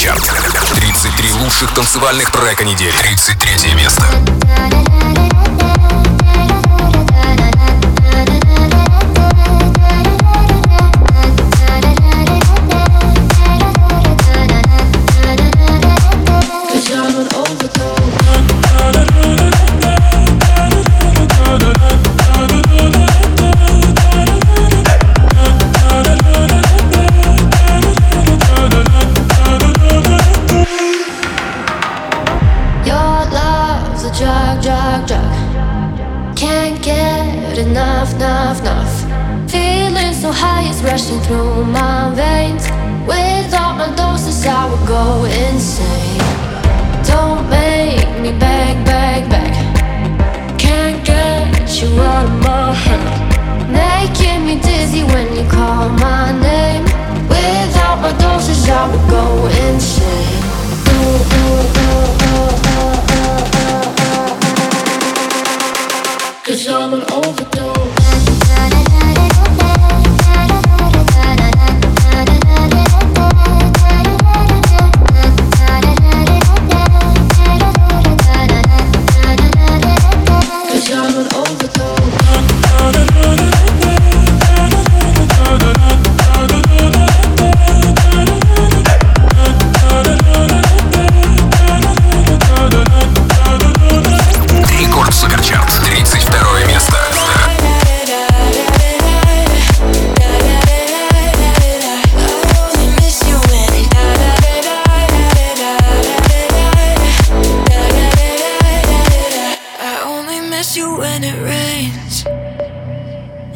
Суперчарт. 33 лучших танцевальных трека недели. 33 место. stop going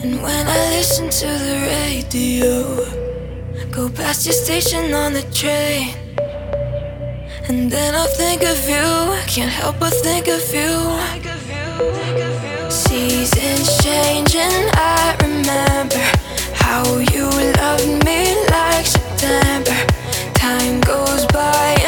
And when I listen to the radio, go past your station on the train. And then I think of you, I can't help but think of you. Seasons change, and I remember how you loved me like September. Time goes by.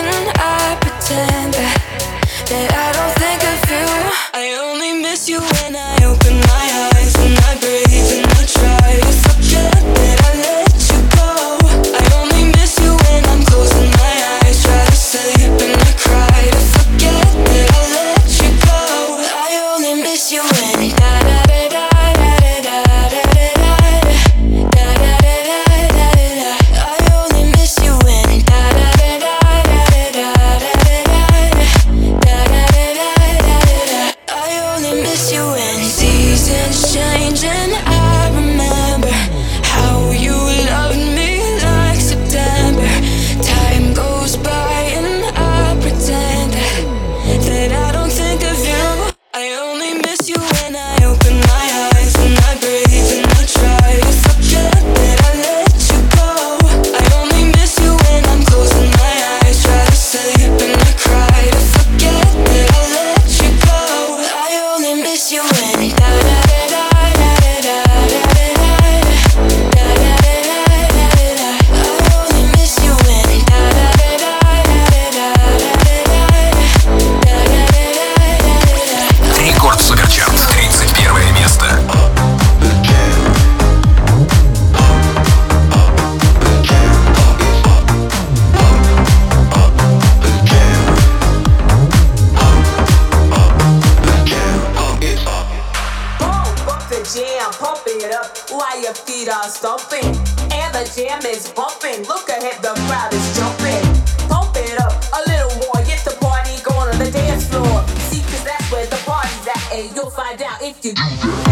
Your feet are stomping, and the jam is bumping. Look ahead, the crowd is jumping. Pump it up a little more, get the party going on the dance floor. See, cause that's where the party's at, and you'll find out if you do.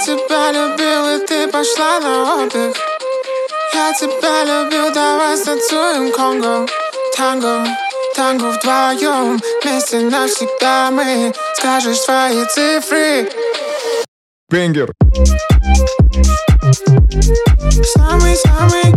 тебя любил, и ты пошла на отдых Я тебя любил, давай станцуем Конго Танго, танго вдвоем Вместе навсегда мы Скажешь свои цифры Бенгер Самый-самый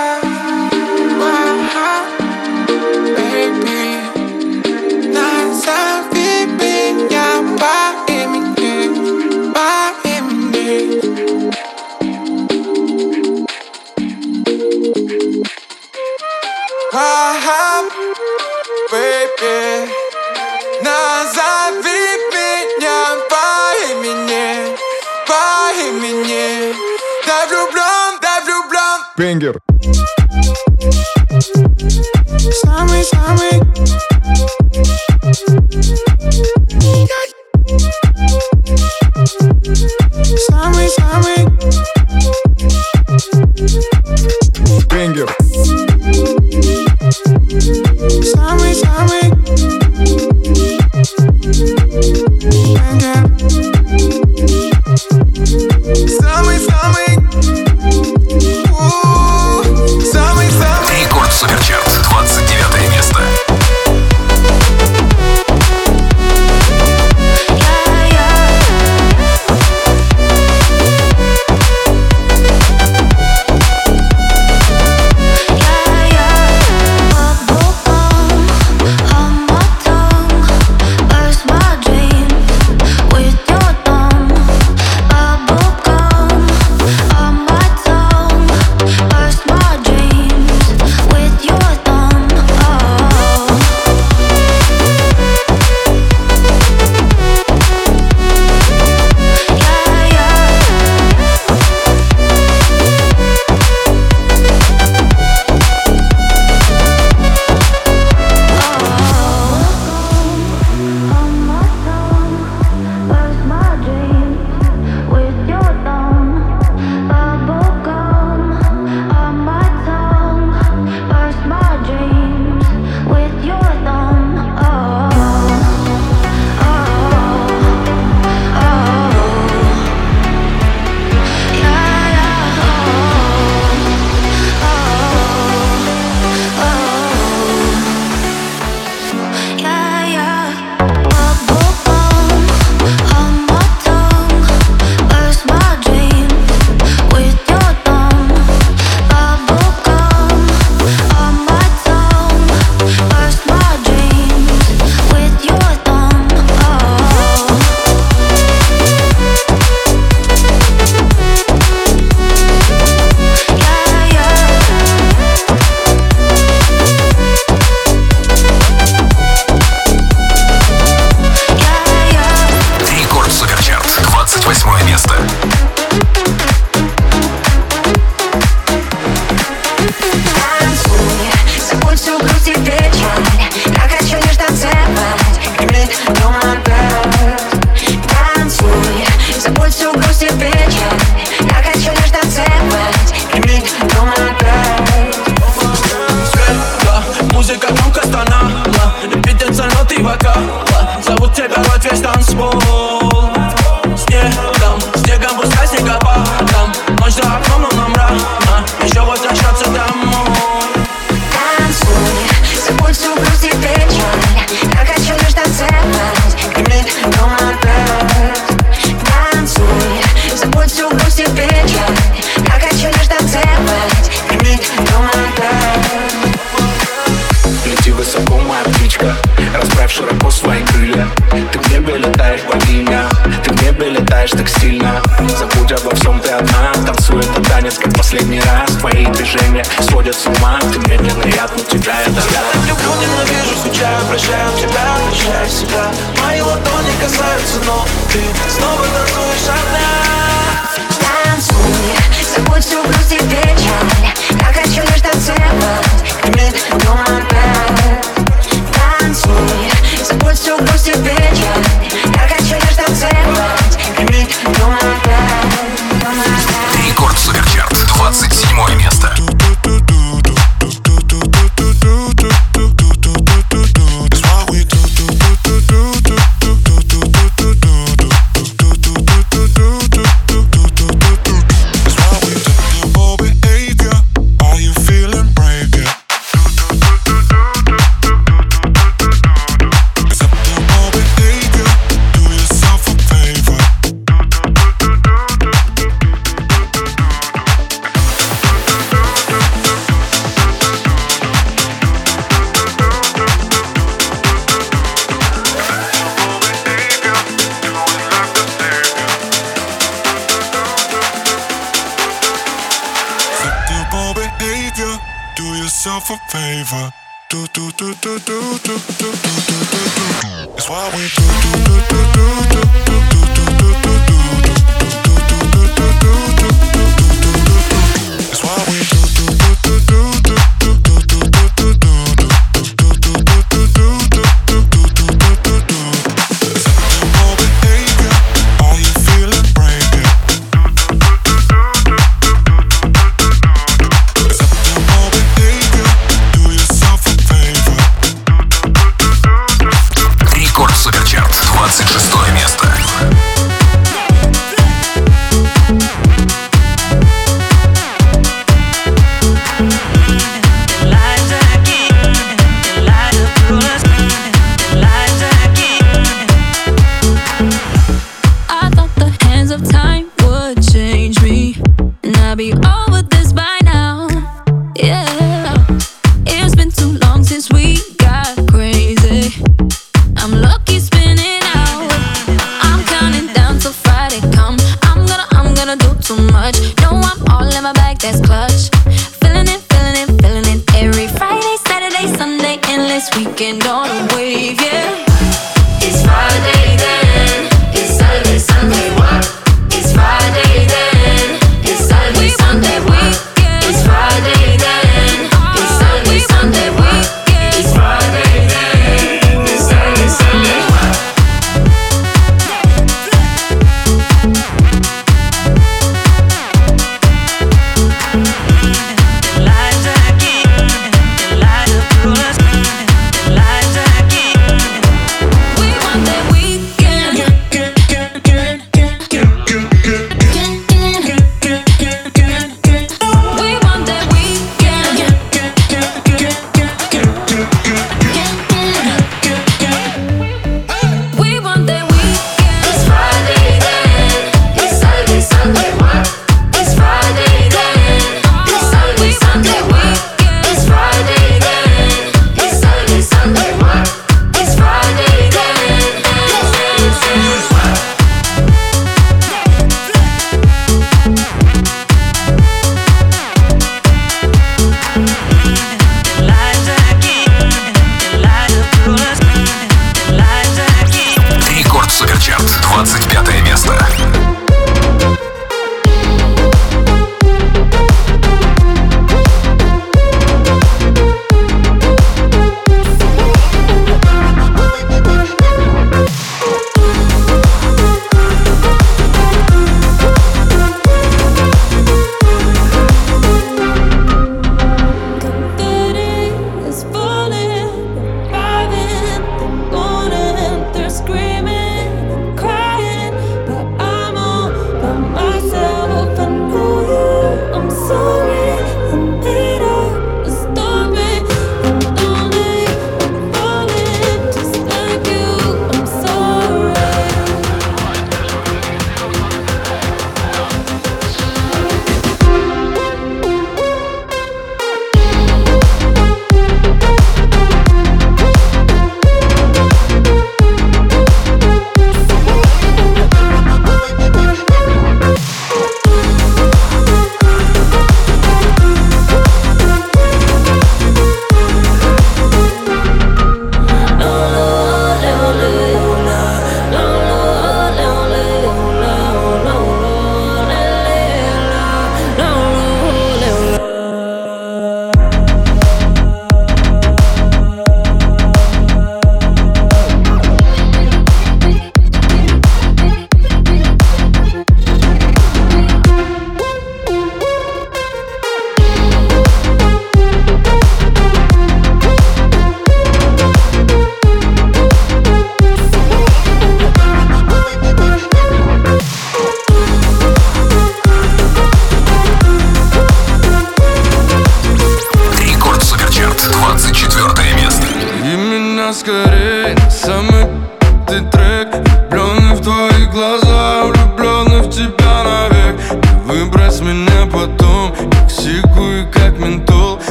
Бенгер. Самый-самый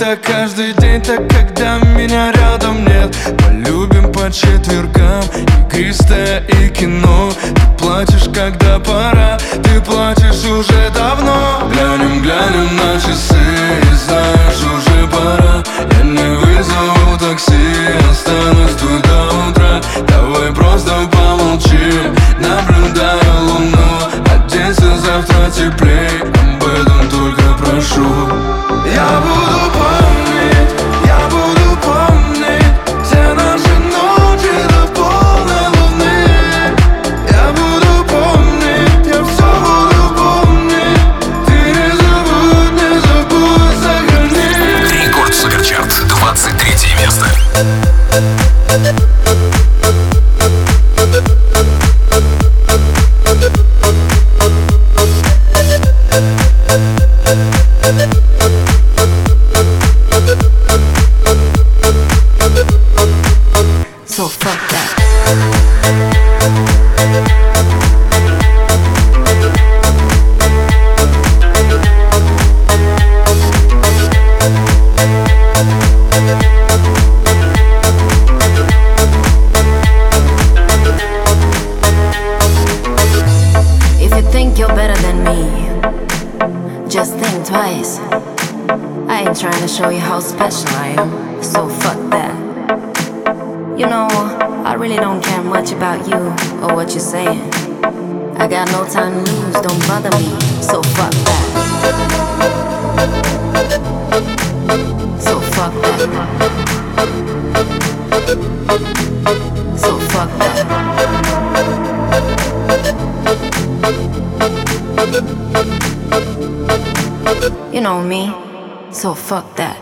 это каждый день, так когда меня рядом нет. Полюбим по четвергам игристое и кино. Ты плачешь, когда пора, ты плачешь уже давно. Глянем, глянем на часы. И знаешь, уже пора. Я не вызову такси, останусь тут до утра. Давай просто помолчим, наблюдаю луну. Оденься завтра теплей rules don't bother me, so fuck that. So fuck that. So fuck that. You know me, so fuck that.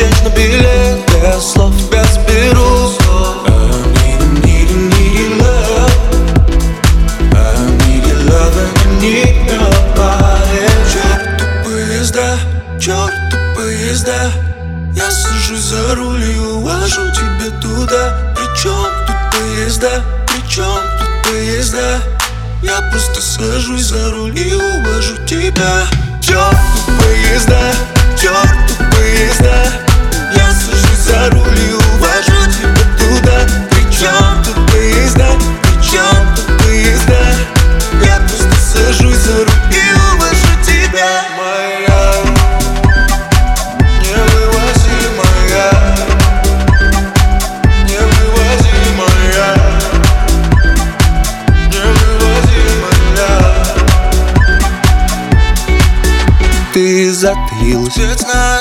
change the bill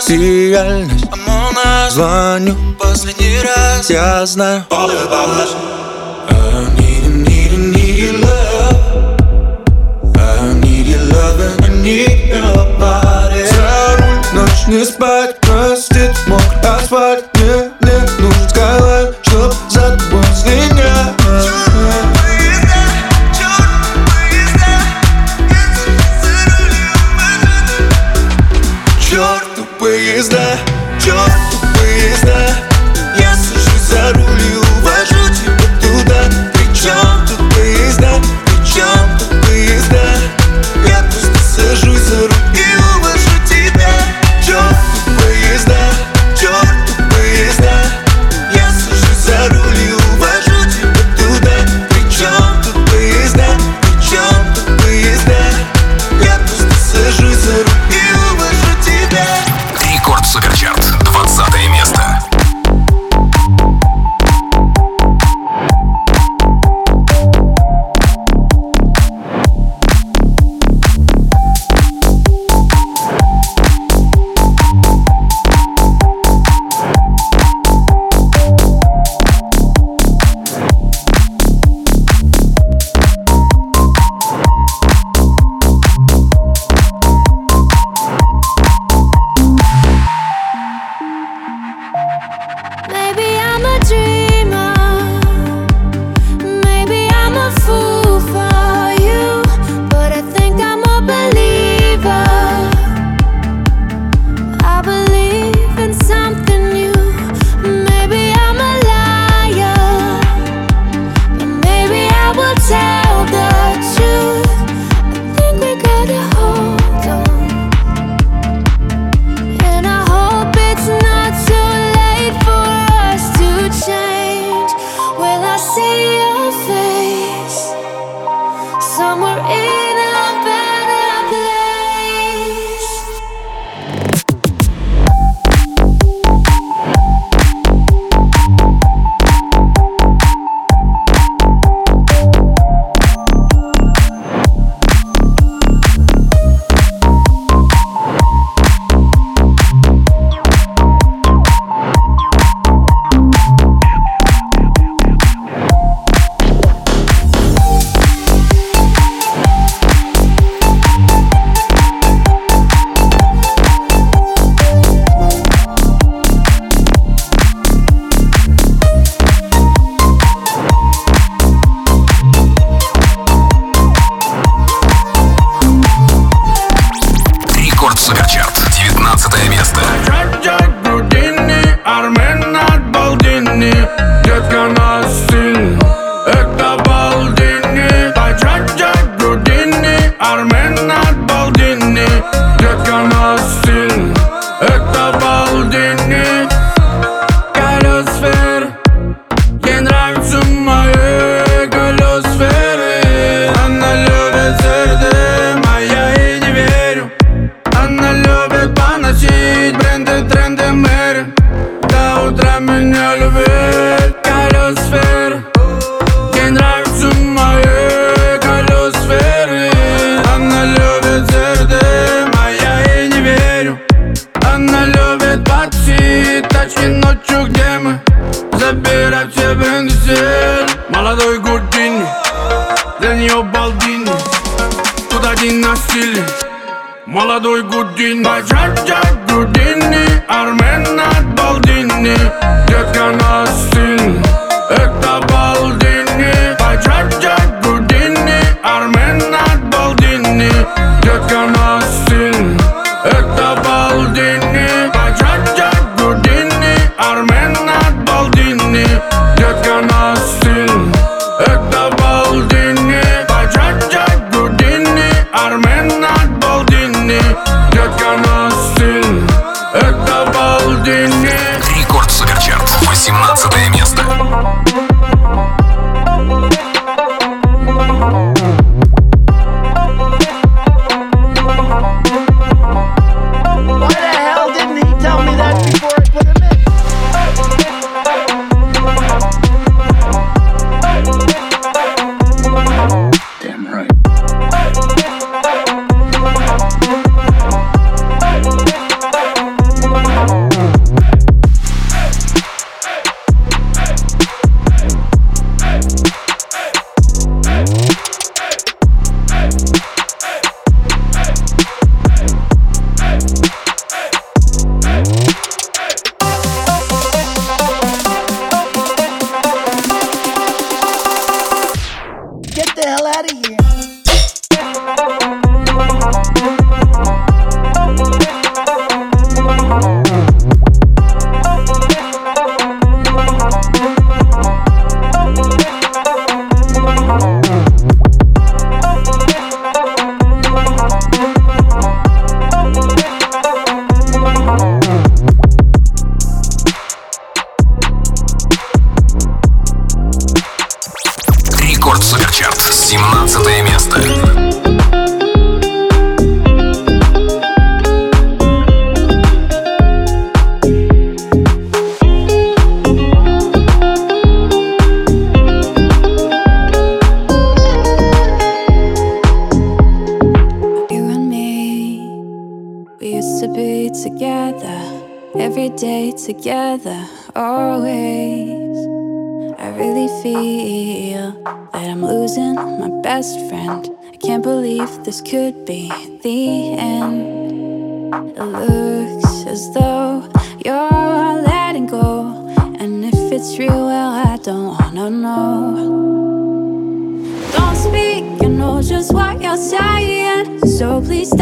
реальность Звоню. Последний раз. Я знаю. All about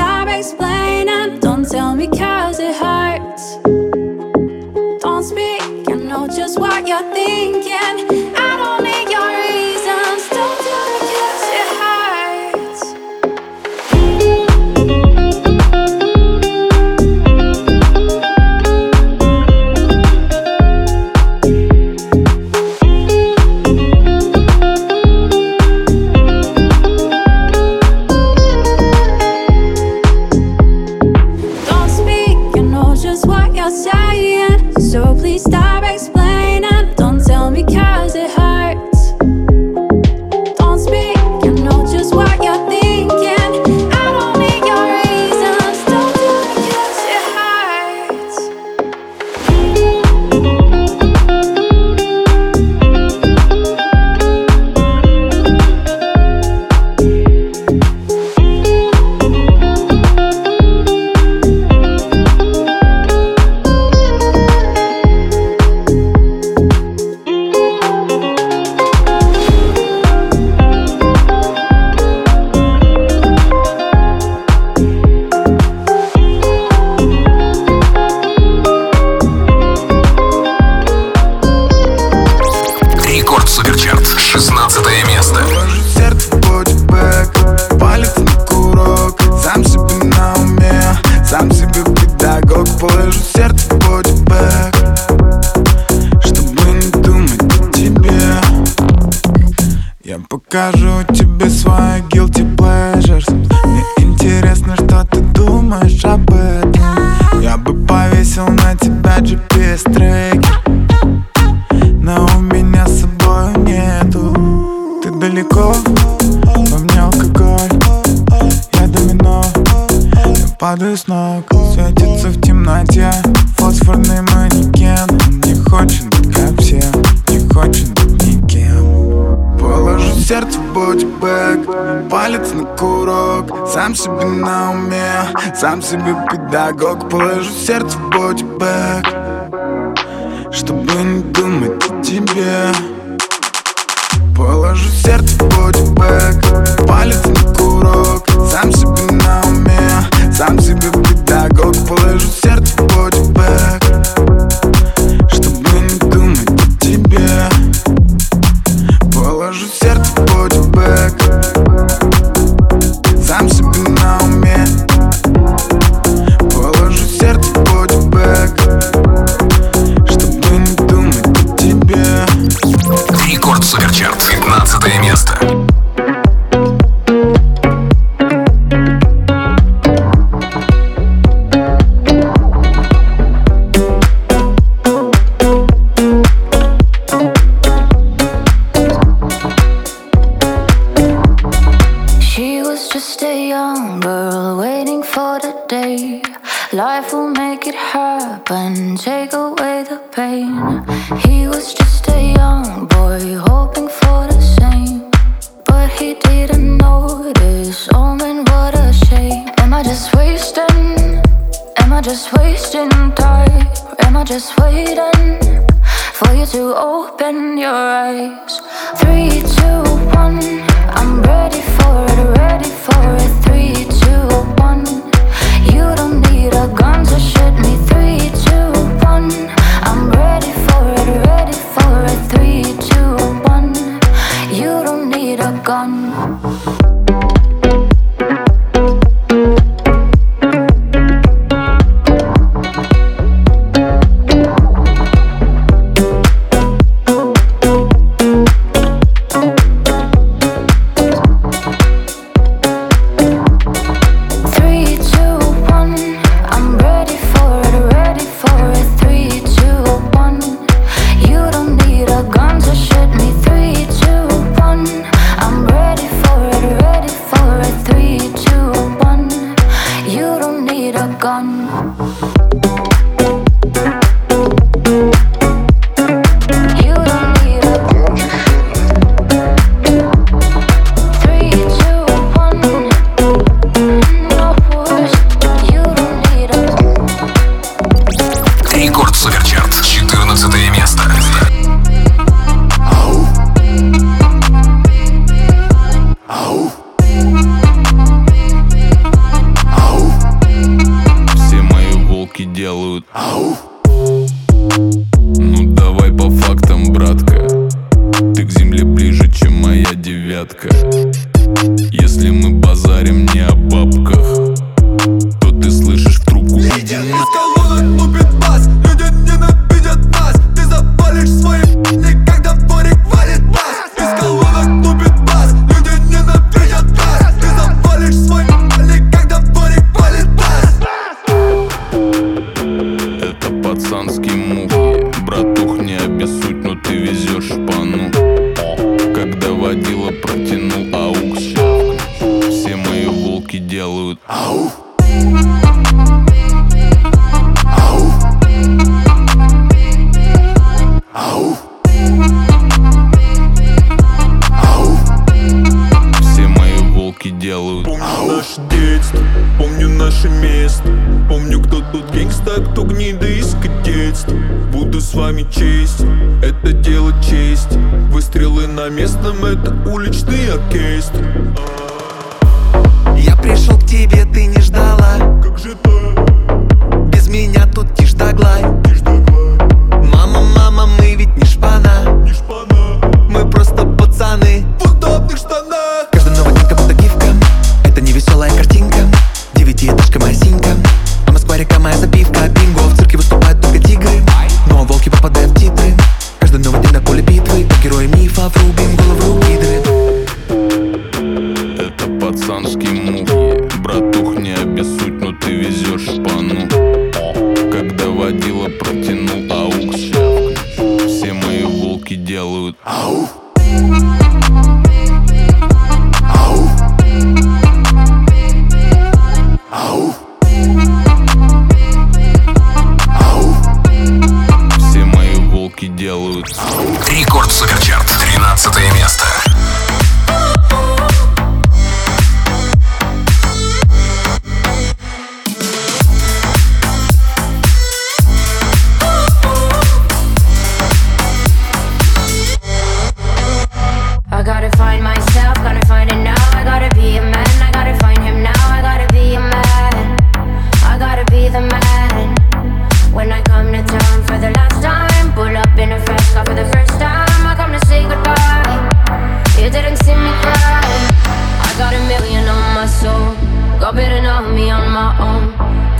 stop explaining. Don't tell me cause it hurts. Don't speak, I know just what you're thinking. далеко Во мне алкоголь. Я домино Я падаю с ног Светится в темноте Фосфорный манекен. Он не хочет быть как все Не хочет быть никем. Положу сердце в бодибэк Палец на курок. Сам себе на уме Сам себе педагог. Положу сердце в бодибэк Чтобы не думать о тебе. Положу сердце в бодибэк Палец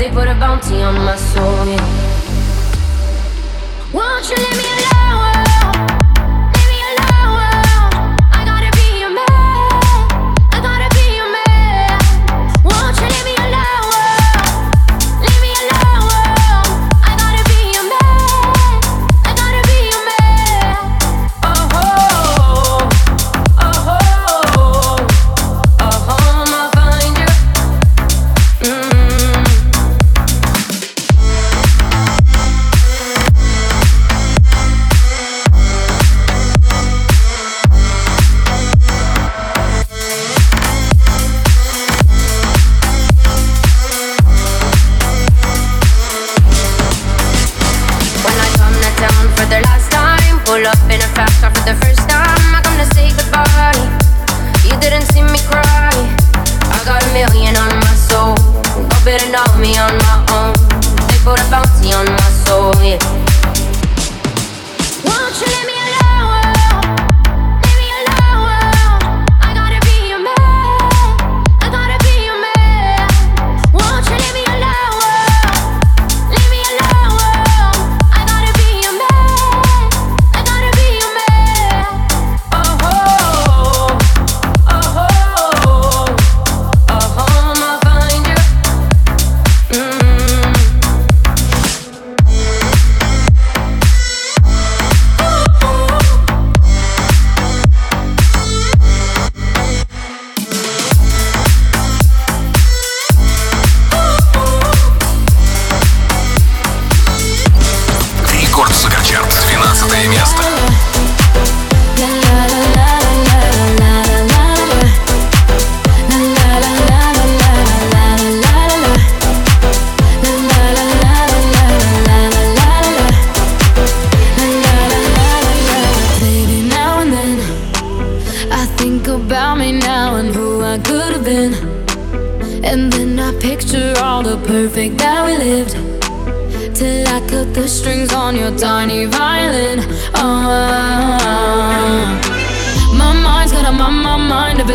they put a bounty on my soul. Yeah. Won't you leave me alone?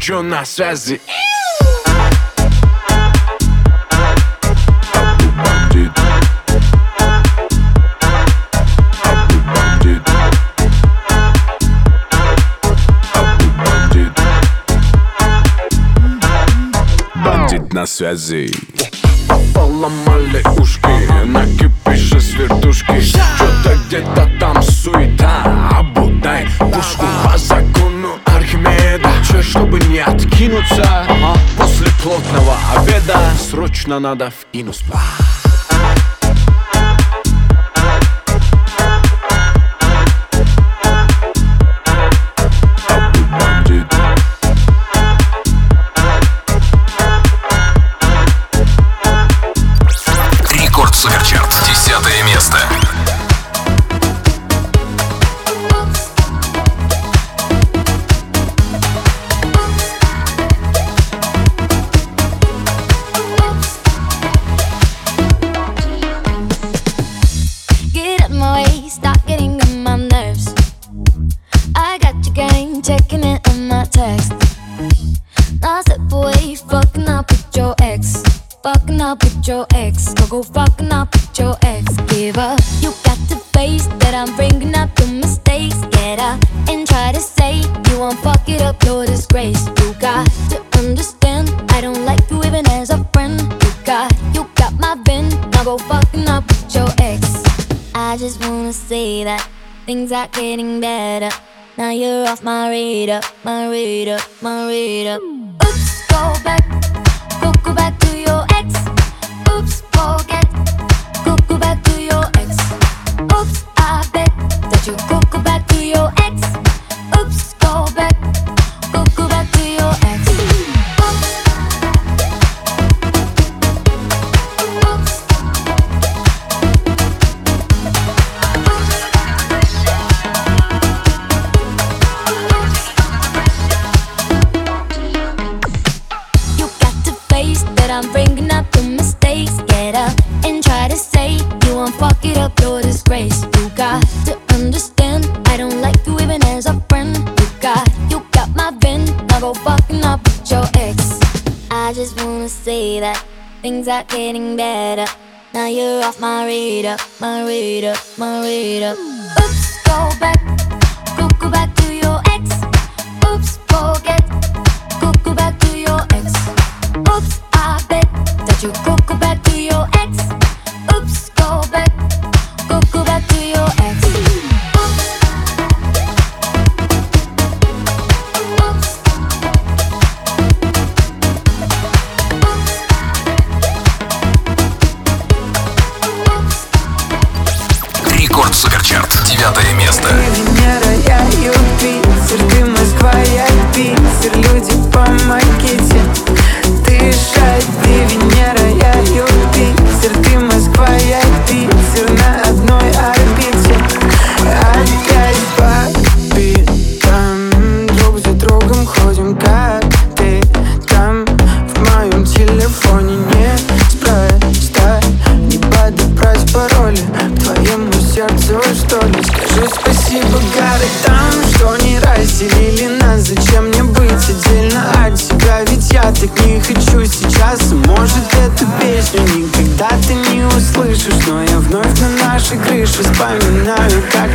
чё на связи? Бандит на связи Поломали ушки, на кипише с вертушки Что-то где-то точно надо в Инуспа. find back.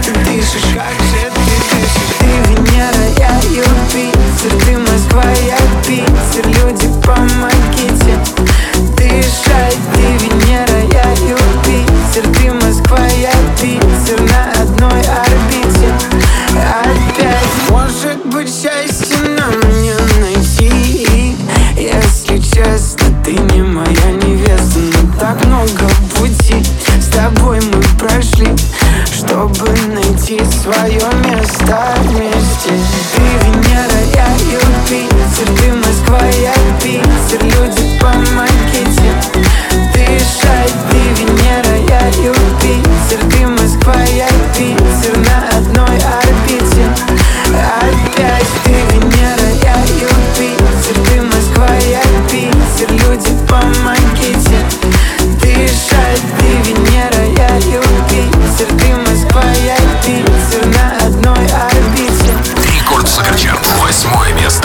Восьмое место.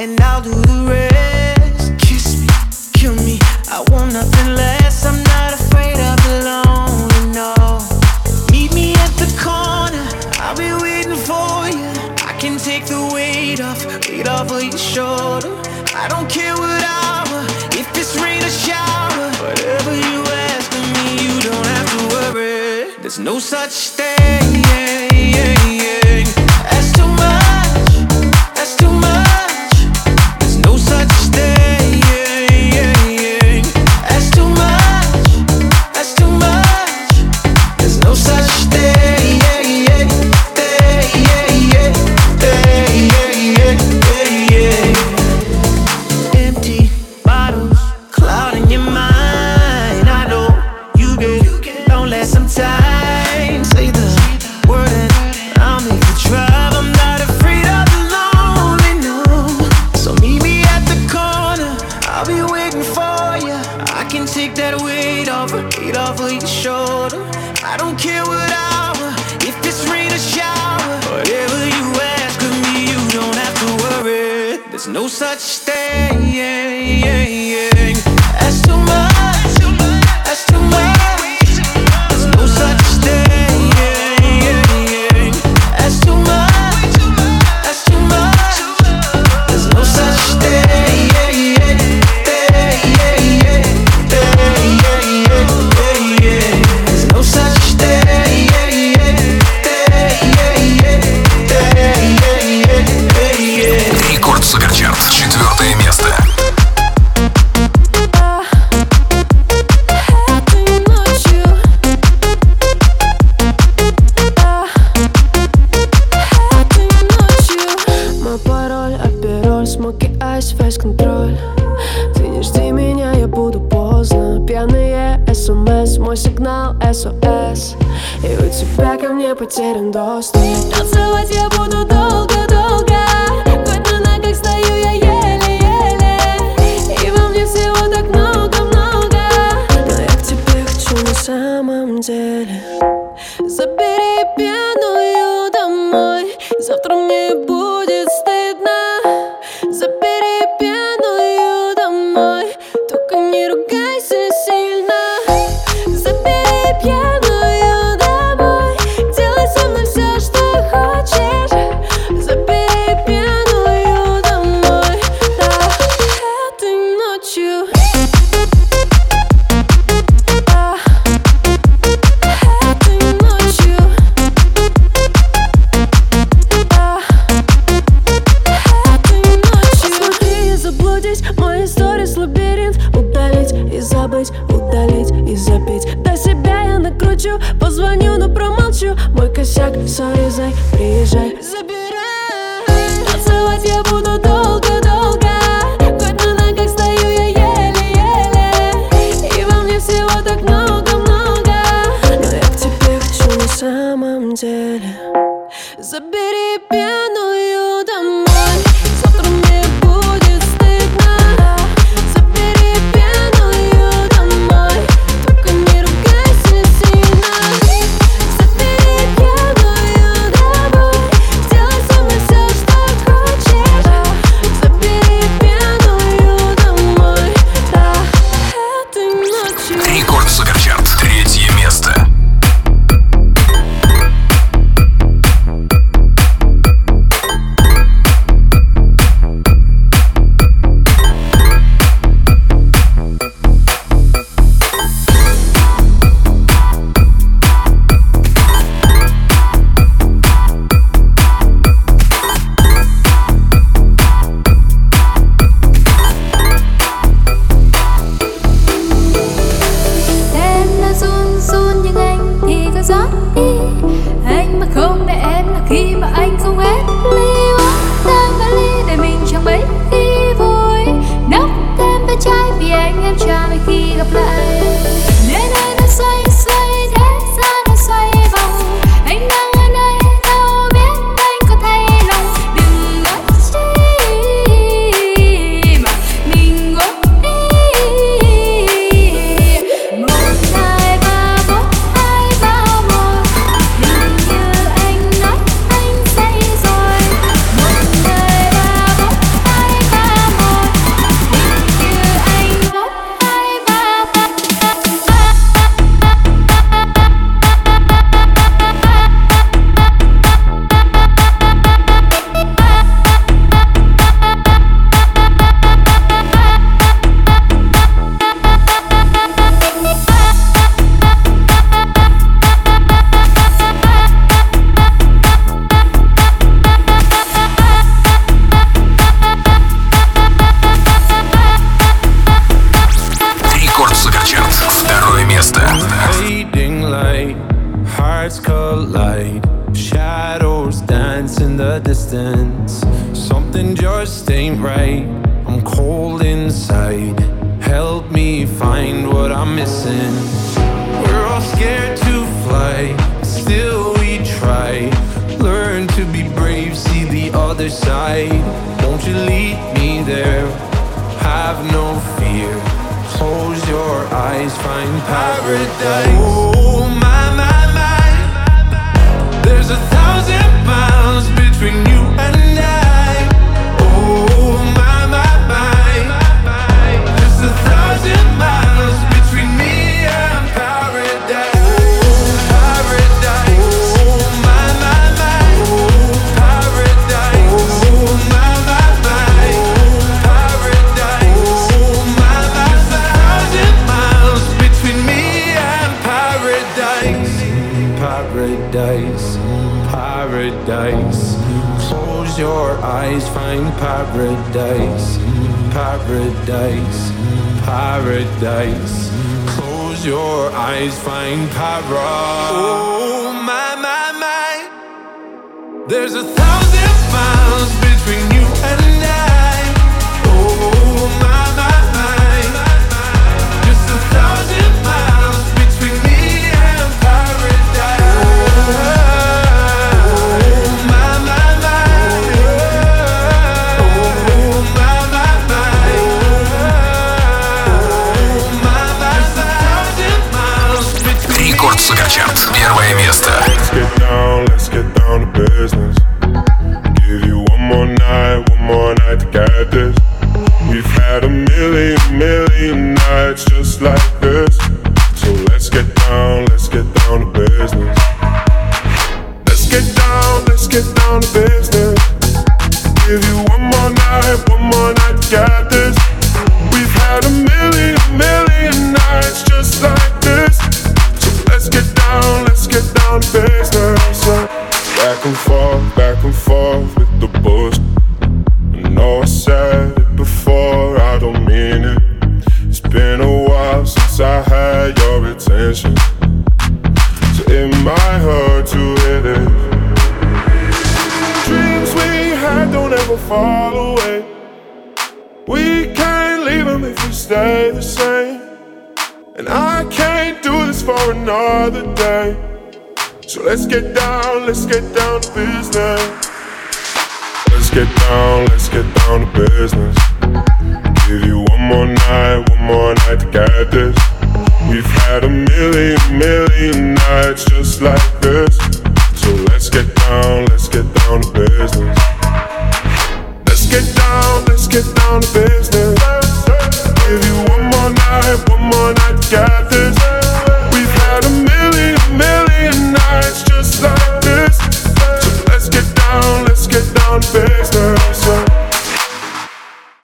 and I'll do the rest.